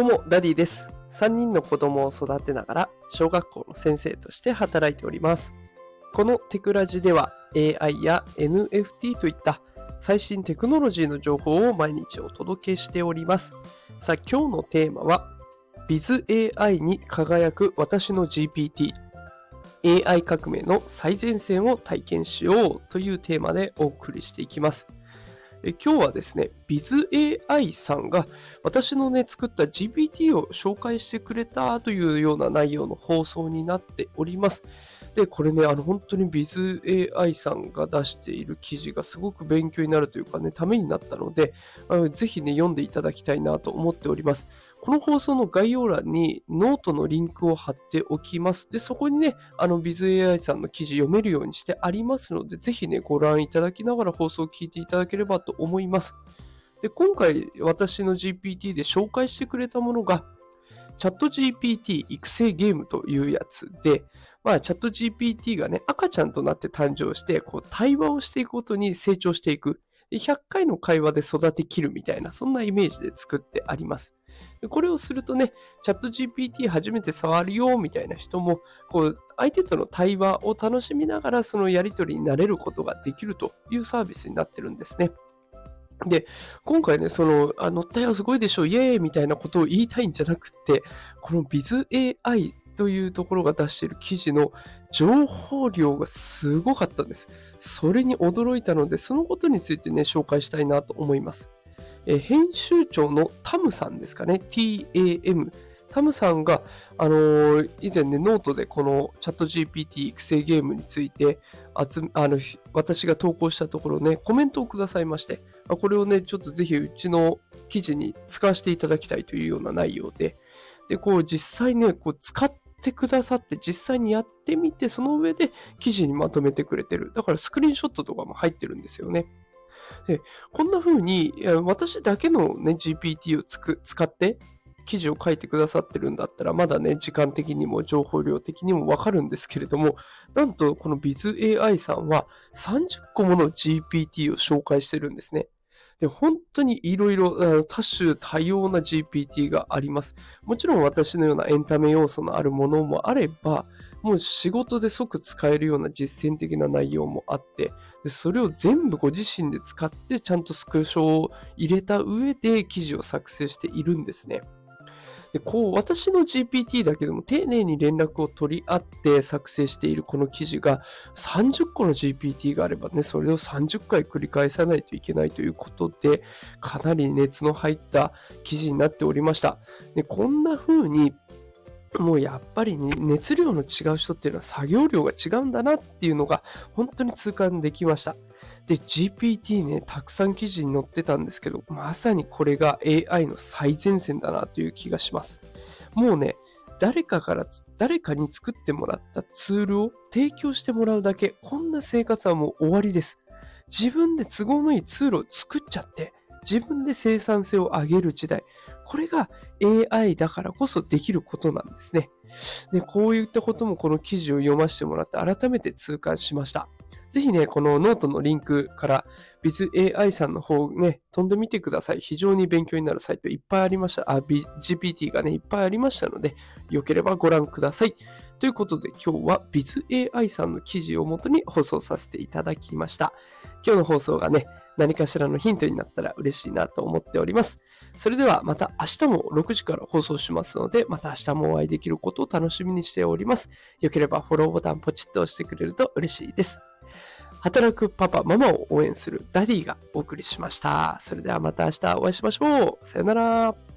どうも、ダディです。3人の子供を育てながら、小学校の先生として働いております。このテクラジでは、AI や NFT といった最新テクノロジーの情報を毎日お届けしております。さあ、今日のテーマは、BizAI に輝く私の GPT。AI 革命の最前線を体験しようというテーマでお送りしていきます。え今日はですね、BizAI さんが私のね、作った GPT を紹介してくれたというような内容の放送になっております。で、これね、あの本当に BizAI さんが出している記事がすごく勉強になるというかね、ためになったので、あのぜひね、読んでいただきたいなと思っております。この放送の概要欄にノートのリンクを貼っておきます。で、そこにね、あの BizAI さんの記事読めるようにしてありますので、ぜひね、ご覧いただきながら放送を聞いていただければと思います。で、今回私の GPT で紹介してくれたものが、チャット GPT 育成ゲームというやつで、まあ、チャット GPT がね、赤ちゃんとなって誕生して、こう、対話をしていくことに成長していく。100回の会話で育てきるみたいな、そんなイメージで作ってあります。これをするとね、チャット GPT 初めて触るよみたいな人も、こう、相手との対話を楽しみながらそのやりとりになれることができるというサービスになってるんですね。で、今回ね、その、あ、乗ったよ、すごいでしょ、イエーイみたいなことを言いたいんじゃなくて、この BizAI というところが出している記事の情報量がすごかったんです。それに驚いたので、そのことについてね、紹介したいなと思います。え編集長のタムさんですかね、TAM。タムさんが、あのー、以前ね、ノートでこのチャット GPT 育成ゲームについて集あの私が投稿したところね、コメントをくださいまして、これをね、ちょっとぜひうちの記事に使わせていただきたいというような内容で、で、こう実際ね、こう使ってくださって、実際にやってみて、その上で記事にまとめてくれてる。だからスクリーンショットとかも入ってるんですよね。で、こんな風に、私だけのね、GPT を使って記事を書いてくださってるんだったら、まだね、時間的にも情報量的にもわかるんですけれども、なんとこの BizAI さんは30個もの GPT を紹介してるんですね。で、本当にいろいろ多種多様な GPT があります。もちろん私のようなエンタメ要素のあるものもあれば、もう仕事で即使えるような実践的な内容もあって、でそれを全部ご自身で使ってちゃんとスクショを入れた上で記事を作成しているんですね。で、こう、私の GPT だけでも丁寧に連絡を取り合って作成しているこの記事が30個の GPT があればね、それを30回繰り返さないといけないということで、かなり熱の入った記事になっておりました。で、こんな風にもうやっぱり、ね、熱量の違う人っていうのは作業量が違うんだなっていうのが本当に痛感できました。で、GPT ね、たくさん記事に載ってたんですけど、まさにこれが AI の最前線だなという気がします。もうね、誰かから、誰かに作ってもらったツールを提供してもらうだけ、こんな生活はもう終わりです。自分で都合のいいツールを作っちゃって、自分で生産性を上げる時代。これが AI だからこそできることなんですね。で、こういったこともこの記事を読ませてもらって改めて痛感しました。ぜひね、このノートのリンクから BizAI さんの方ね、飛んでみてください。非常に勉強になるサイトいっぱいありました。あ、GPT がね、いっぱいありましたので、よければご覧ください。ということで今日は BizAI さんの記事をもとに放送させていただきました。今日の放送がね、何かしらのヒントになったら嬉しいなと思っております。それではまた明日も6時から放送しますので、また明日もお会いできることを楽しみにしております。よければフォローボタンポチッと押してくれると嬉しいです。働くパパ、ママを応援するダディがお送りしました。それではまた明日お会いしましょう。さよなら。